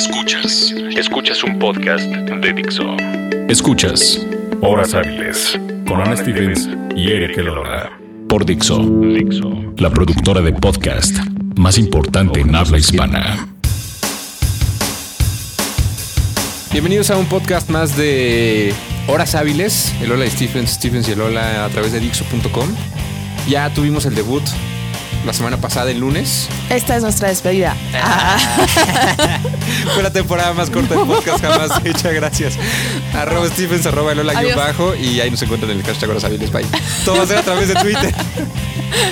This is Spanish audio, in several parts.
Escuchas. Escuchas un podcast de Dixo. Escuchas Horas Hábiles con Ana Stevens y Eric Elola. Por Dixo. Dixo. La productora de podcast más importante en habla hispana. Bienvenidos a un podcast más de Horas Hábiles. El Hola de Stephens, Stephens y el Hola a través de Dixo.com. Ya tuvimos el debut la semana pasada, el lunes. Esta es nuestra despedida. Fue la temporada más corta del podcast jamás hecha, gracias. Arroba Stephens, arroba guion Adiós. bajo y ahí nos encuentran en el hashtag Horas. Bye. Todo va a ser a través de Twitter.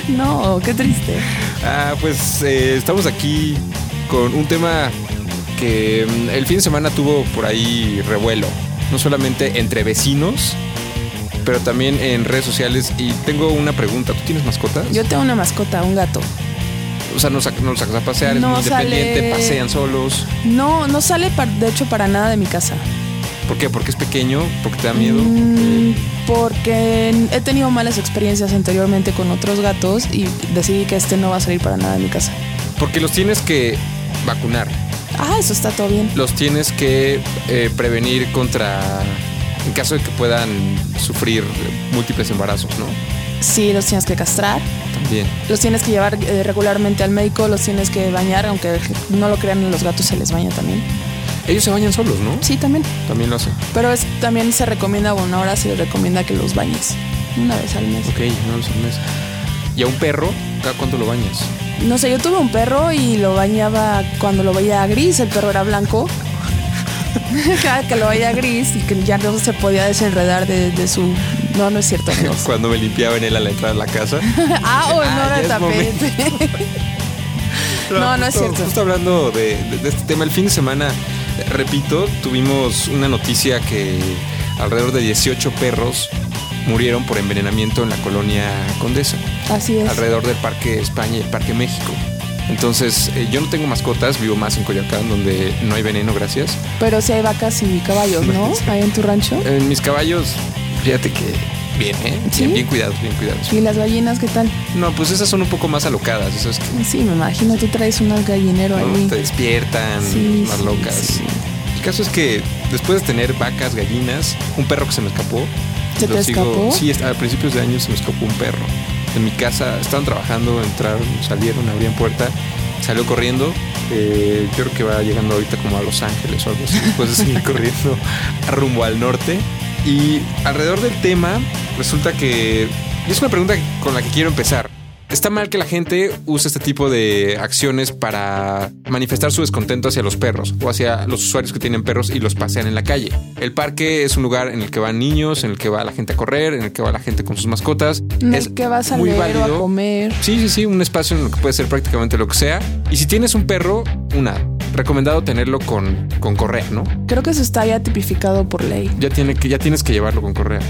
No, qué triste. Ah, pues eh, estamos aquí con un tema que mm, el fin de semana tuvo por ahí revuelo. No solamente entre vecinos, pero también en redes sociales. Y tengo una pregunta. ¿Tú tienes mascotas? Yo tengo una mascota, un gato. O sea, no, no los sacas a pasear, es muy independiente, pasean solos. No, no sale de hecho para nada de mi casa. ¿Por qué? Porque es pequeño, porque te da miedo. Mm, porque he tenido malas experiencias anteriormente con otros gatos y decidí que este no va a salir para nada de mi casa. Porque los tienes que vacunar. Ah, eso está todo bien. Los tienes que eh, prevenir contra. En caso de que puedan sufrir múltiples embarazos, ¿no? Sí, los tienes que castrar, También. los tienes que llevar eh, regularmente al médico, los tienes que bañar, aunque no lo crean, los gatos se les baña también. Ellos se bañan solos, ¿no? Sí, también. También lo hacen. Pero es, también se recomienda, bueno, ahora se recomienda que los bañes una vez al mes. Ok, no lo sé. no es- ¿Y a un perro? ¿Cada cuánto lo bañas? No sé, yo tuve un perro y lo bañaba cuando lo veía gris, el perro era blanco. Que lo veía gris y que ya no se podía desenredar de, de su... No, no es cierto. Cuando me limpiaba en él a la entrada de la casa. ah, o no momento. tapete. No, no es justo- cierto. Justo hablando de, de- de este tema, el fin de semana, repito, tuvimos una noticia que alrededor de 18 perros murieron por envenenamiento en la colonia Condesa, Así es. alrededor del Parque España y el Parque México. Entonces, eh, yo no tengo mascotas, vivo más en Coyoacán, donde no hay veneno, gracias. Pero sí hay vacas y caballos, ¿no? Ahí en tu rancho. En mis caballos, fíjate que bien, ¿eh? ¿Sí? Bien, bien cuidados, bien cuidados. ¿Y las gallinas qué tal? No, pues esas son un poco más alocadas, que Sí, me imagino, tú traes un gallinero ¿no? ahí. te despiertan, Sí, más sí, locas. El caso es que después de tener vacas, gallinas, un perro que se me escapó. ¿Se lo te escapó? Sí, a principios de año se me escapó un perro. En mi casa estaban trabajando, entraron, salieron, abrían puerta, salió corriendo. Eh, yo creo que va llegando ahorita como a Los Ángeles o algo así, después de seguir corriendo rumbo al norte. Y alrededor del tema, resulta que es una pregunta con la que quiero empezar. ¿Está mal que la gente use este tipo de acciones para manifestar su descontento hacia los perros o hacia los usuarios que tienen perros y los pasean en la calle? El parque es un lugar en el que van niños, en el que va la gente a correr, en el que va la gente con sus mascotas. En es el que vas a muy leer o a comer. Sí, sí, sí, un espacio en el que puede ser prácticamente lo que sea. Y si tienes un perro, una, recomendado tenerlo con, con correa, ¿no? Creo que eso está ya tipificado por ley. Ya, tiene que, ya tienes que llevarlo con correa.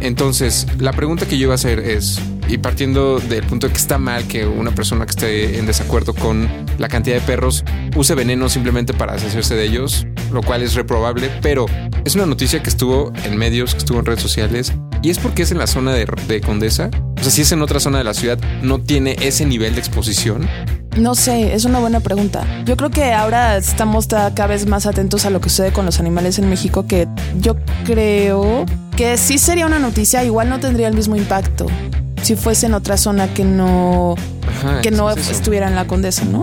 Entonces, la pregunta que yo iba a hacer es, y partiendo del punto de que está mal que una persona que esté en desacuerdo con la cantidad de perros use veneno simplemente para deshacerse de ellos, lo cual es reprobable, pero es una noticia que estuvo en medios, que estuvo en redes sociales, y es porque es en la zona de, de Condesa. O sea, si es en otra zona de la ciudad, no tiene ese nivel de exposición. No sé, es una buena pregunta. Yo creo que ahora estamos ta- cada vez más atentos a lo que sucede con los animales en México, que yo creo que sí sería una noticia, igual no tendría el mismo impacto si fuese en otra zona que no, Ajá, que no es estuviera en la Condesa, ¿no?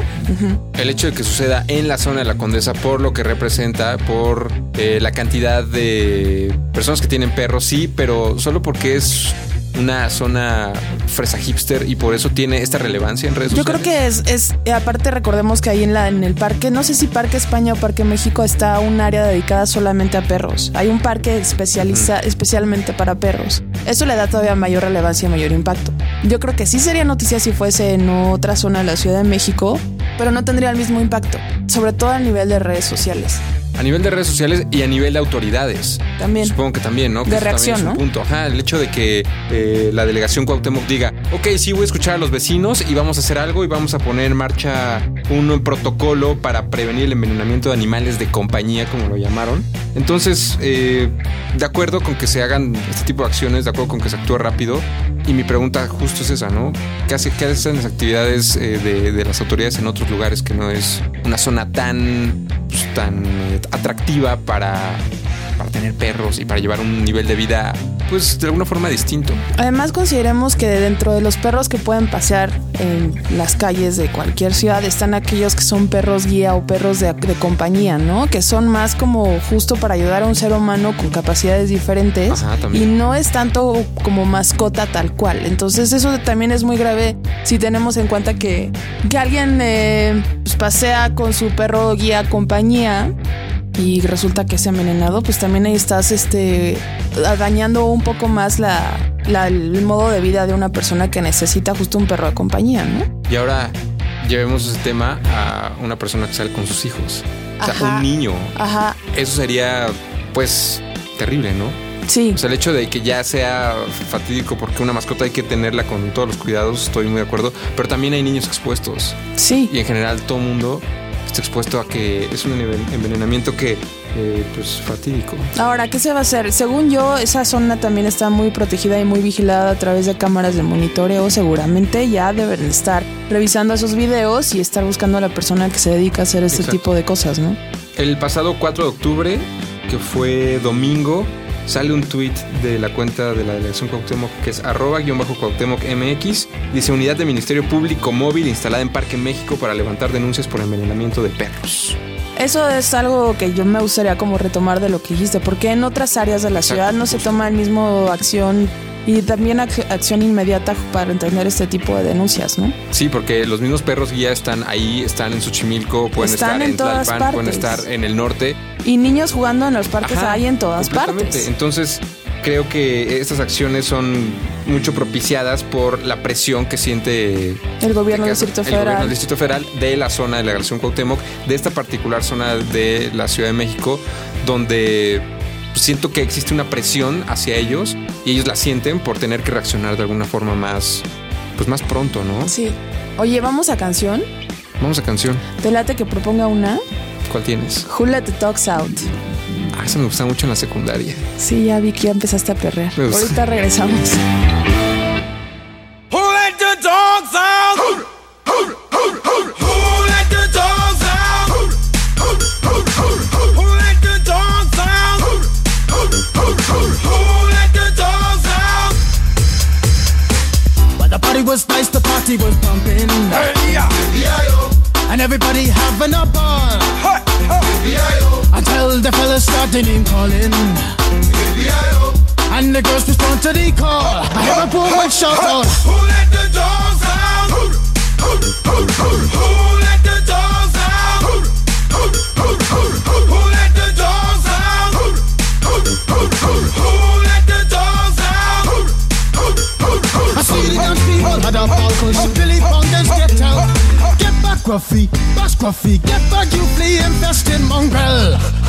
El hecho de que suceda en la zona de la Condesa por lo que representa, por eh, la cantidad de personas que tienen perros, sí, pero solo porque es una zona fresa hipster y por eso tiene esta relevancia en redes Yo sociales. creo que es, es, aparte recordemos que ahí en, la, en el parque, no sé si Parque España o Parque México está un área dedicada solamente a perros. Hay un parque especializa, especialmente para perros. Eso le da todavía mayor relevancia y mayor impacto. Yo creo que sí sería noticia si fuese en otra zona de la Ciudad de México, pero no tendría el mismo impacto, sobre todo a nivel de redes sociales. A nivel de redes sociales y a nivel de autoridades. También. Supongo que también, ¿no? Que De eso también reacción, es un ¿no? punto. Ajá, el hecho de que eh, la delegación Cuauhtémoc diga, ok, sí voy a escuchar a los vecinos y vamos a hacer algo y vamos a poner en marcha un protocolo para prevenir el envenenamiento de animales de compañía, como lo llamaron. Entonces, eh, de acuerdo con que se hagan este tipo de acciones, de acuerdo con que se actúe rápido. Y mi pregunta justo es esa, ¿no? ¿Qué, hace, qué hacen las actividades eh, de, de las autoridades en otros lugares que no es una zona tan, pues, tan eh, atractiva para, para tener perros y para llevar un nivel de vida, pues de alguna forma distinto? Además consideremos que dentro de los perros que pueden pasear en las calles de cualquier ciudad están aquellos que son perros guía o perros de, de compañía, ¿no? Que son más como justo para ayudar a un ser humano con capacidades diferentes Ajá, y no es tanto como mascota tal cual. Entonces eso también es muy grave si tenemos en cuenta que, que alguien eh, pues, pasea con su perro guía compañía y resulta que es envenenado, pues también ahí estás este, dañando un poco más la, la- el modo de vida de una persona que necesita justo un perro de compañía, ¿no? Y ahora llevemos ese tema a una persona que sale con sus hijos. O sea, Ajá. un niño. Ajá, Eso sería, pues, terrible, ¿no? sí. O sea, el hecho de que ya sea fatídico porque una mascota hay que tenerla con todos los cuidados, estoy muy de acuerdo. Pero también hay niños expuestos. Sí, Y en general todo mundo está expuesto a que es un enven- envenenamiento que, eh, pues, fatídico. Ahora, ¿qué se va a hacer? Según yo, esa zona también está muy protegida y muy vigilada a través de cámaras de monitoreo. Seguramente ya deben estar revisando esos videos y estar buscando a la persona que se dedica a hacer este Exacto. tipo de cosas, ¿no? El pasado 4 de octubre, que fue domingo, sale un tweet de la cuenta de la delegación Cuauhtémoc que es arroba guion bajo Cuauhtémoc MX. Dice unidad de Ministerio Público móvil instalada en Parque México para levantar denuncias por envenenamiento de perros. Eso es algo que yo me gustaría como retomar de lo que dijiste, porque en otras áreas de la Exacto, ciudad no se toma el mismo acción y también ac- acción inmediata para entender este tipo de denuncias, ¿no? Sí, porque los mismos perros guía están ahí, están en Xochimilco, pueden Están estar en en, todas Tlalpan, pueden partes. estar en el norte. Y niños jugando en los parques Ajá, hay en todas partes. Entonces, creo que estas acciones son mucho propiciadas por la presión que siente El gobierno del Distrito el gobierno Federal. del Distrito Federal de la zona de la delegación Cuauhtémoc, de esta particular zona de la Ciudad de México, donde siento que existe una presión hacia ellos y ellos la sienten por tener que reaccionar de alguna forma más, pues más pronto, ¿no? Sí. Oye, vamos a canción. Vamos a canción. Te late que proponga una. ¿Cuál tienes? Who Let the Dogs Out. Ah, esa me gusta mucho en la secundaria. Sí, ya vi que ya empezaste a perrear. Ahorita regresamos. hear a woman shout out. Who let the dogs out? Who let the dogs out? Who let the dogs out? Who let the dogs out? I see the dance people had a ball cause Billy Fountains get out. Get back, Gruffy, bash Gruffy, get back, you flea infested mongrel.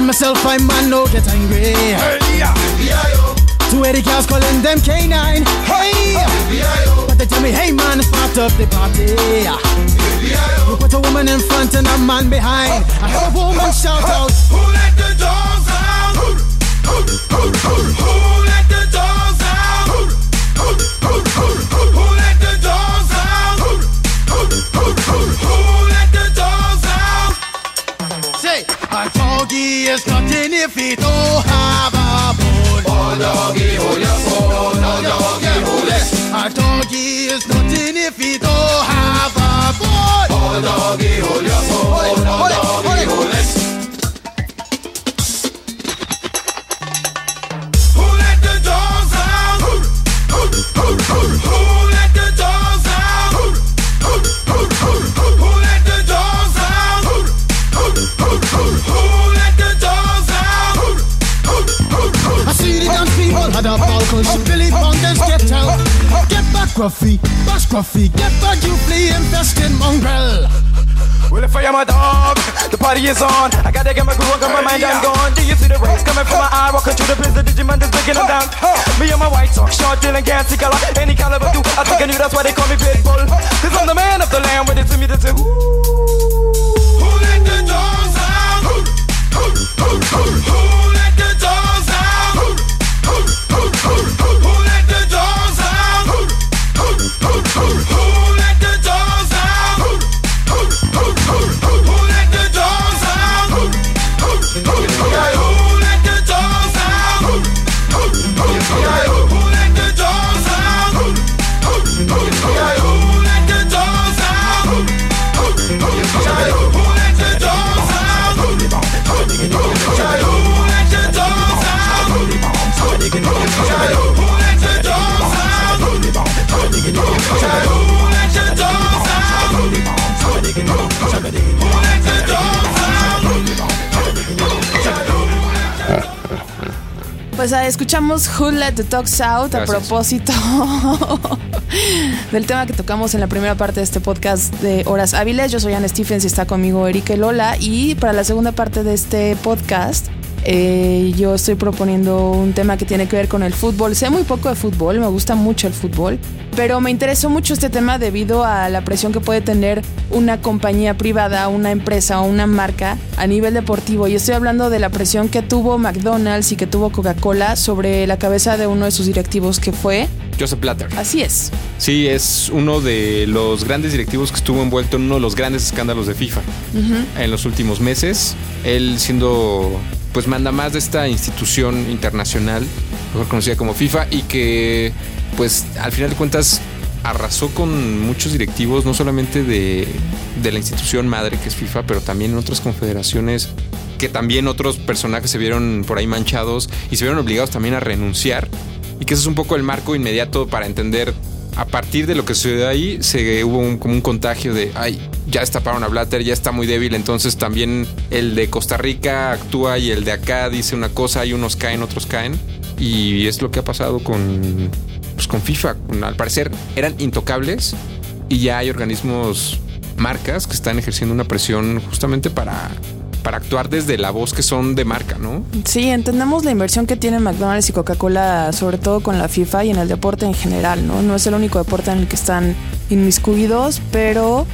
Tell myself I'm man, no get angry. Two Eddie cows calling them K9. Hey! But they tell me, hey man, start up the party. You put a woman in front and a man behind. I heard a woman shout out. A cause Billy Fountains get out. Get back, Gruffy, bash Gruffy, get back, you flea infested mongrel. Well, if for you, my dog. The party is on. I gotta get my groove on, 'cause my mind I'm gone. Do you see the rays coming from my eye? Walking through the prison, the Digimon is breaking them down. Me and my white talk, short, dealing, can't see color. Any caliber, do I think I knew that's why they call me Pitbull. Cause I'm the man of the land with it to me say, ooh. Who let the dogs out? Who, who, who, who, who Pues ah, escuchamos Who Let the Dogs Out a propósito del tema que tocamos en la primera parte de este podcast de Horas Hábiles. Yo soy Anne Stephens y está conmigo Erika Lola. Y para la segunda parte de este podcast, eh, yo estoy proponiendo un tema que tiene que ver con el fútbol. Sé muy poco de fútbol, me gusta mucho el fútbol, pero me interesó mucho este tema debido a la presión que puede tener una compañía privada, una empresa o una marca a nivel deportivo. Y estoy hablando de la presión que tuvo McDonald's y que tuvo Coca-Cola sobre la cabeza de uno de sus directivos que fue. Joseph Blatter. Así es. Sí, es uno de los grandes directivos que estuvo envuelto en uno de los grandes escándalos de FIFA en los últimos meses. Él siendo, pues, manda más de esta institución internacional, mejor conocida como FIFA, y que, pues, al final de cuentas arrasó con muchos directivos, no solamente de, de la institución madre que es FIFA, pero también en otras confederaciones que también otros personajes se vieron por ahí manchados y se vieron obligados también a renunciar. Y que ese es un poco el marco inmediato para entender a partir de lo que sucedió ahí, se hubo un, como un contagio de, ay, ya estaparon a Blatter, ya está muy débil, entonces también el de Costa Rica actúa y el de acá dice una cosa y unos caen, otros caen. Y es lo que ha pasado con, pues, con FIFA. Al parecer eran intocables y ya hay organismos, marcas que están ejerciendo una presión justamente para, para actuar desde la voz que son de marca, ¿no? Sí, entendemos la inversión que tienen McDonald's y Coca-Cola, sobre todo con la FIFA y en el deporte en general, ¿no? No es el único deporte en el que están inmiscuidos, pero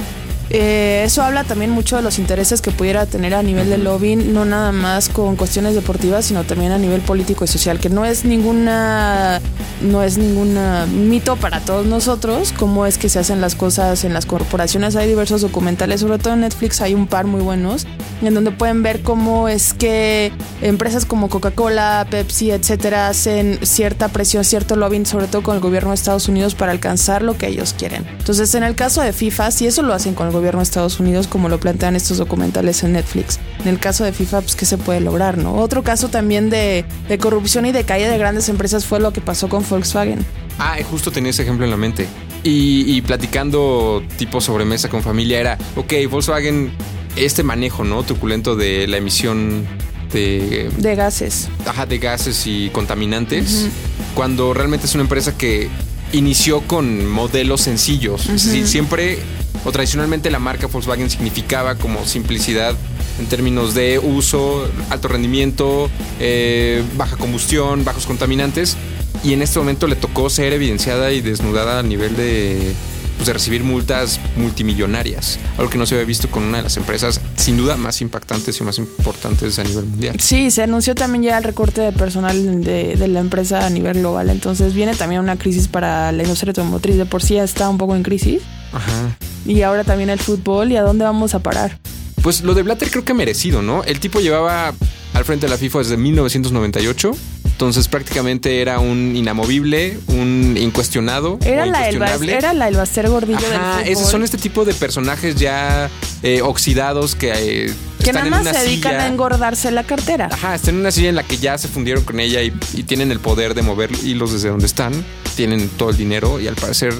eh, eso habla también mucho de los intereses que pudiera tener a nivel de lobbying, no nada más con cuestiones deportivas, sino también a nivel político y social, que no es ninguna, no es ninguna mito para todos nosotros, cómo es que se hacen las cosas en las corporaciones. Hay diversos documentales, sobre todo en Netflix hay un par muy buenos, en donde pueden ver cómo es que empresas como Coca-Cola, Pepsi, etcétera, hacen cierta presión, cierto lobbying, sobre todo con el gobierno de Estados Unidos para alcanzar lo que ellos quieren. Entonces, en el caso de FIFA, si eso lo hacen con el gobierno de Estados Unidos, como lo plantean estos documentales en Netflix. En el caso de FIFA, pues, ¿qué se puede lograr, no? Otro caso también de, de corrupción y de caída de grandes empresas fue lo que pasó con Volkswagen. Ah, justo tenía ese ejemplo en la mente. Y, y platicando tipo sobremesa con familia era, ok, Volkswagen, este manejo, ¿no? Truculento de la emisión de, De gases. ajá, de gases y contaminantes, cuando realmente es una empresa que inició con modelos sencillos. Es decir, siempre o tradicionalmente la marca Volkswagen significaba como simplicidad en términos de uso, alto rendimiento, eh, baja combustión, bajos contaminantes. Y en este momento le tocó ser evidenciada y desnudada a nivel de, pues, de recibir multas multimillonarias. Algo que no se había visto con una de las empresas sin duda más impactantes y más importantes a nivel mundial. Sí, se anunció también ya el recorte de personal de, de la empresa a nivel global. Entonces viene también una crisis para la industria automotriz. De por sí ya está un poco en crisis. Ajá. Y ahora también el fútbol. ¿Y a dónde vamos a parar? Pues lo de Blatter creo que merecido, ¿no? El tipo llevaba al frente de la FIFA desde 1998. Entonces prácticamente era un inamovible, un incuestionado. Era, la el, era la el Baster gordillo Ajá, del esos son este tipo de personajes ya eh, oxidados que, eh, que están nada más se dedican silla. a engordarse la cartera. Ajá, están en una silla en la que ya se fundieron con ella y, y tienen el poder de mover hilos desde donde están. Tienen todo el dinero y al parecer,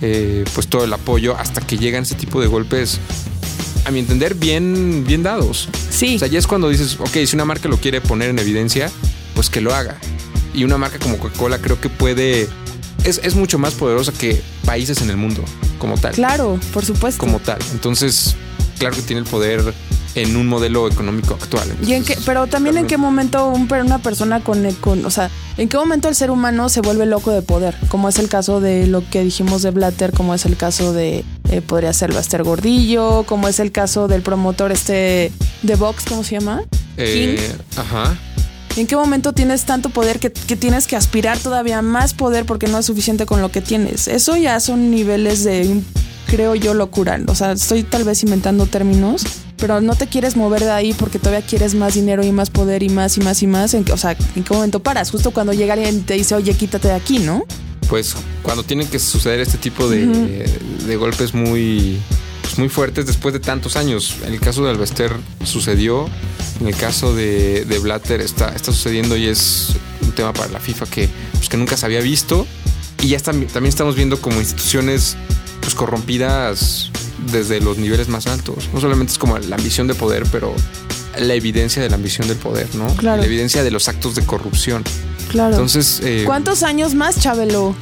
eh, pues todo el apoyo hasta que llegan ese tipo de golpes, a mi entender, bien, bien dados. Sí. O sea, ya es cuando dices, ok, si una marca lo quiere poner en evidencia, pues que lo haga. Y una marca como Coca-Cola creo que puede. Es, es mucho más poderosa que países en el mundo, como tal. Claro, por supuesto. Como tal. Entonces, claro que tiene el poder en un modelo económico actual. ¿Y en qué, pero también en qué momento un, una persona con, con, o sea, en qué momento el ser humano se vuelve loco de poder, como es el caso de lo que dijimos de Blatter, como es el caso de, eh, podría ser Baster Gordillo, como es el caso del promotor este de Vox, ¿cómo se llama? Eh, King. ajá. ¿En qué momento tienes tanto poder que, que tienes que aspirar todavía más poder porque no es suficiente con lo que tienes? Eso ya son niveles de, creo yo, locura. O sea, estoy tal vez inventando términos, pero no te quieres mover de ahí porque todavía quieres más dinero y más poder y más y más y más. ¿En qué- o sea, ¿en qué momento paras? Justo cuando llega alguien y te dice, oye, quítate de aquí, ¿no? Pues cuando tienen que suceder este tipo de, de golpes muy, pues, muy fuertes después de tantos años. En el caso de Alvester sucedió, en el caso de, de Blatter está, está sucediendo y es un tema para la FIFA que, pues, que nunca se había visto. Y ya está- también estamos viendo como instituciones pues, corrompidas desde los niveles más altos. No solamente es como la ambición de poder, pero la evidencia de la ambición del poder, ¿no? Claro. La evidencia de los actos de corrupción. Claro. Entonces, eh, ¿Cuántos años más, Chabelo?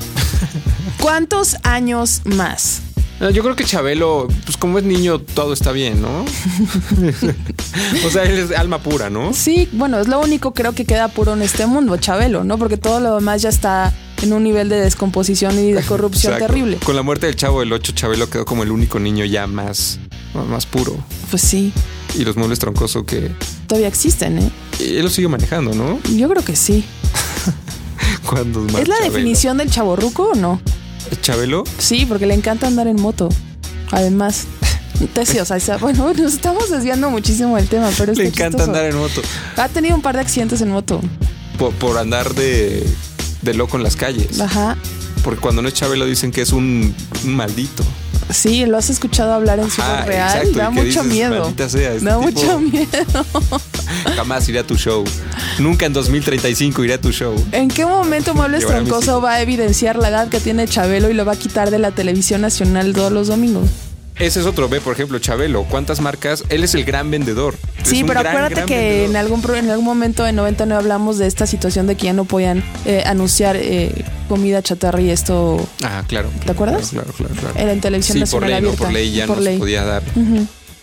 ¿Cuántos años más? Yo creo que Chabelo, pues como es niño, todo está bien, ¿no? o sea, él es alma pura, ¿no? Sí, bueno, es lo único creo que queda puro en este mundo, Chabelo, ¿no? Porque todo lo demás ya está en un nivel de descomposición y de corrupción Exacto. terrible. Con la muerte del chavo del 8, Chabelo quedó como el único niño ya más, más puro. Pues sí, Y los muebles troncoso que todavía existen, ¿eh? y él lo sigue manejando, ¿no? Yo creo que sí. ¿Es la definición del chaborruco o no? Chabelo. Sí, porque le encanta andar en moto. Además. Te- sí, o sea, bueno, nos estamos desviando muchísimo del tema, pero es Le encanta chistoso. andar en moto. Ha tenido un par de accidentes en moto. Por, por andar de, de loco en las calles. Ajá. Porque cuando no es Chabelo dicen que es un, un maldito. Sí, lo has escuchado hablar en su real. exacto, Da mucho dices, miedo. "Maldita sea, este da tipo". mucho miedo. Jamás iré a tu show. Nunca en 2035 iré a tu show. ¿En qué momento Muebles Troncoso va a evidenciar la edad que tiene Chabelo y lo va a quitar de la televisión nacional todos los domingos? Ese es otro, ve, por ejemplo, Chabelo. ¿Cuántas marcas? Él es el gran vendedor. Sí, pero gran, acuérdate gran que en algún, en algún momento en 99 hablamos de esta situación de que ya no podían eh, anunciar eh, comida chatarra y esto Ah, claro. ¿Te acuerdas? Claro, claro, claro. era en televisión Sí, por nacional ley, no, abierta. por ley ya Por no ley. se podía dar.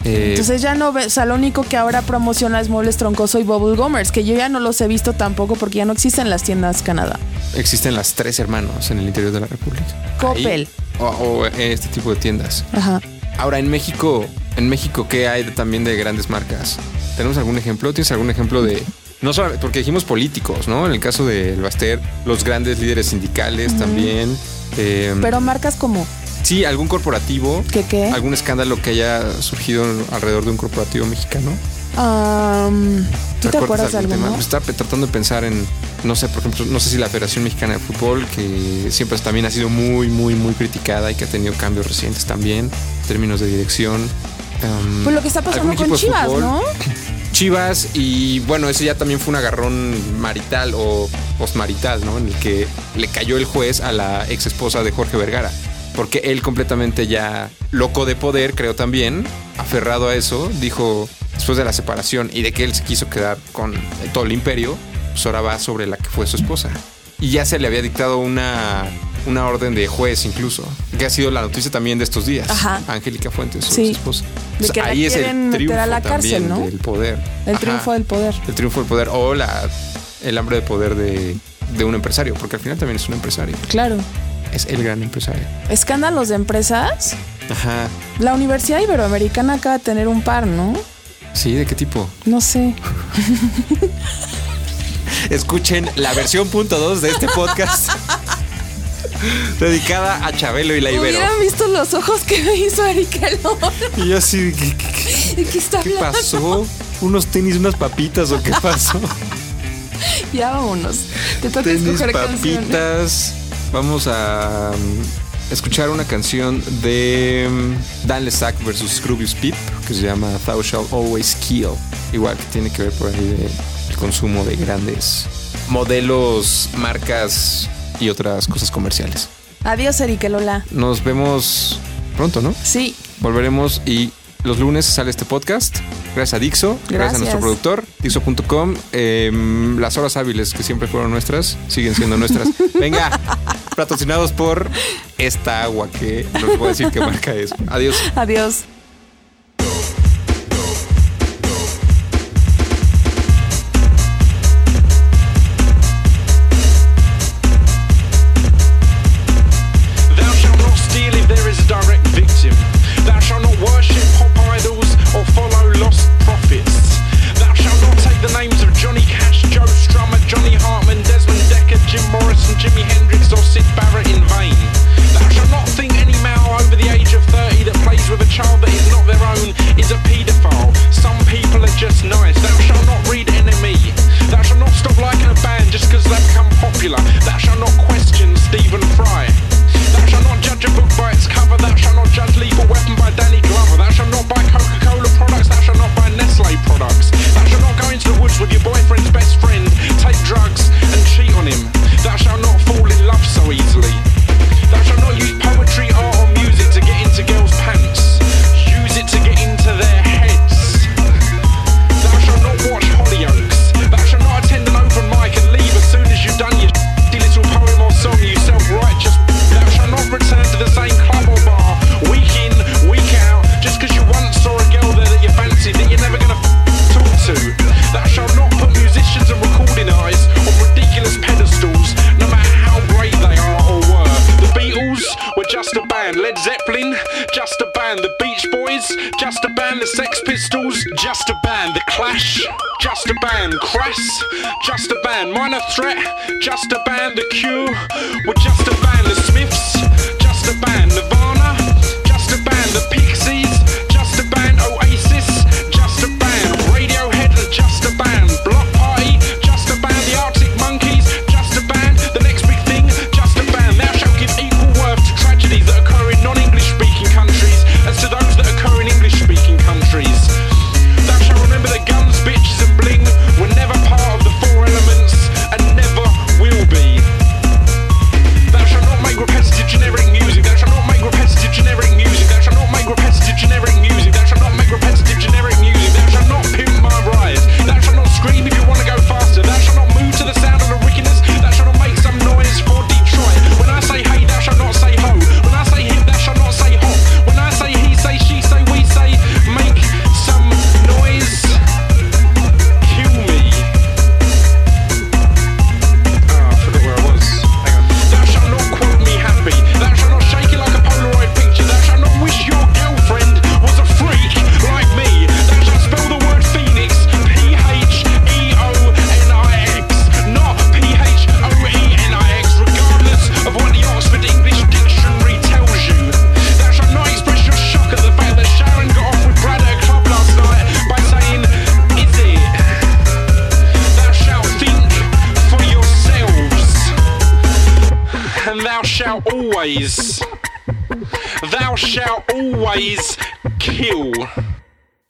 Eh, Entonces ya no ve, o sea, lo único que ahora promociona es Muebles Troncoso y Bubble Gomers, que yo ya no los he visto tampoco porque ya no existen las tiendas Canadá. existen las tres hermanos en el interior de la República. Coppel. Ahí, o, o este tipo de tiendas. Ajá. Ahora, en México, en México, ¿qué hay también de grandes marcas? ¿Tenemos algún ejemplo? ¿Tienes algún ejemplo de.? No solamente, porque dijimos políticos, ¿no? En el caso del Baster, los grandes líderes sindicales también. Eh, Pero marcas como sí, algún corporativo. ¿qué qué? ¿Algún escándalo que haya surgido alrededor de un corporativo mexicano? Am, ¿Tú te acuerdas de algún tema? Pues estaba tratando de pensar en, no sé, por ejemplo, no sé si la Federación Mexicana de Fútbol, que siempre también ha sido muy, muy, muy criticada y que ha tenido cambios recientes también, en términos de dirección. Um, Pues lo que está pasando con Chivas. ¿no? Chivas y bueno, ese ya también fue un agarrón marital o postmarital, ¿no? En el que le cayó el juez a la ex esposa de Jorge Vergara. Porque él completamente ya loco de poder, creo también, aferrado a eso, dijo después de la separación y de que él se quiso quedar con todo el imperio, pues ahora va sobre la que fue su esposa. Y ya se le había dictado una, una orden de juez incluso, que ha sido la noticia también de estos días. Ajá. Angélica Fuentes, su Sí. esposa. De que la ahí es el meter triunfo a la cárcel, ¿no? del poder. El Ajá. triunfo del poder. El triunfo del poder o la, el hambre de poder de, de un empresario, porque al final también es un empresario. Claro. Es el gran empresario. Escándalos de empresas. Ajá. La Universidad Iberoamericana acaba de tener un par, ¿no? Sí, ¿de qué tipo? No sé. Escuchen la versión punto dos de este podcast. dedicada a Chabelo y la Ibero. Hubieran visto los ojos que me hizo Erika Lora. Y yo así, ¿qué, qué- qué- ¿De qué está qué pasó? ¿Unos tenis, unas papitas o qué pasó? Ya vámonos. Te toca tenis, escoger papitas. Vamos a um, escuchar una canción de um, Dan Lesac versus Scroobius Pip que se llama Thou Shalt Always Kill. Igual que tiene que ver por ahí de el consumo de grandes modelos, marcas y otras cosas comerciales. Adiós, Erika Lola. Nos vemos pronto, ¿no? Sí. Volveremos y los lunes sale este podcast. Gracias a Dixo, gracias, a nuestro productor, Dixo.com. Em, las horas hábiles que siempre fueron nuestras, siguen siendo nuestras. Venga, patrocinados por esta agua que no les voy a decir qué marca es. Adiós. Adiós. Crash, just a band. Crass, just a band. Minor threat, just a band. The Q, we're just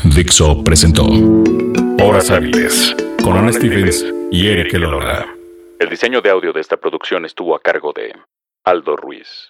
Dixo presentó Horas Hábiles con Ana Stevens y Eric Elora. El diseño de audio de esta producción estuvo a cargo de Aldo Ruiz.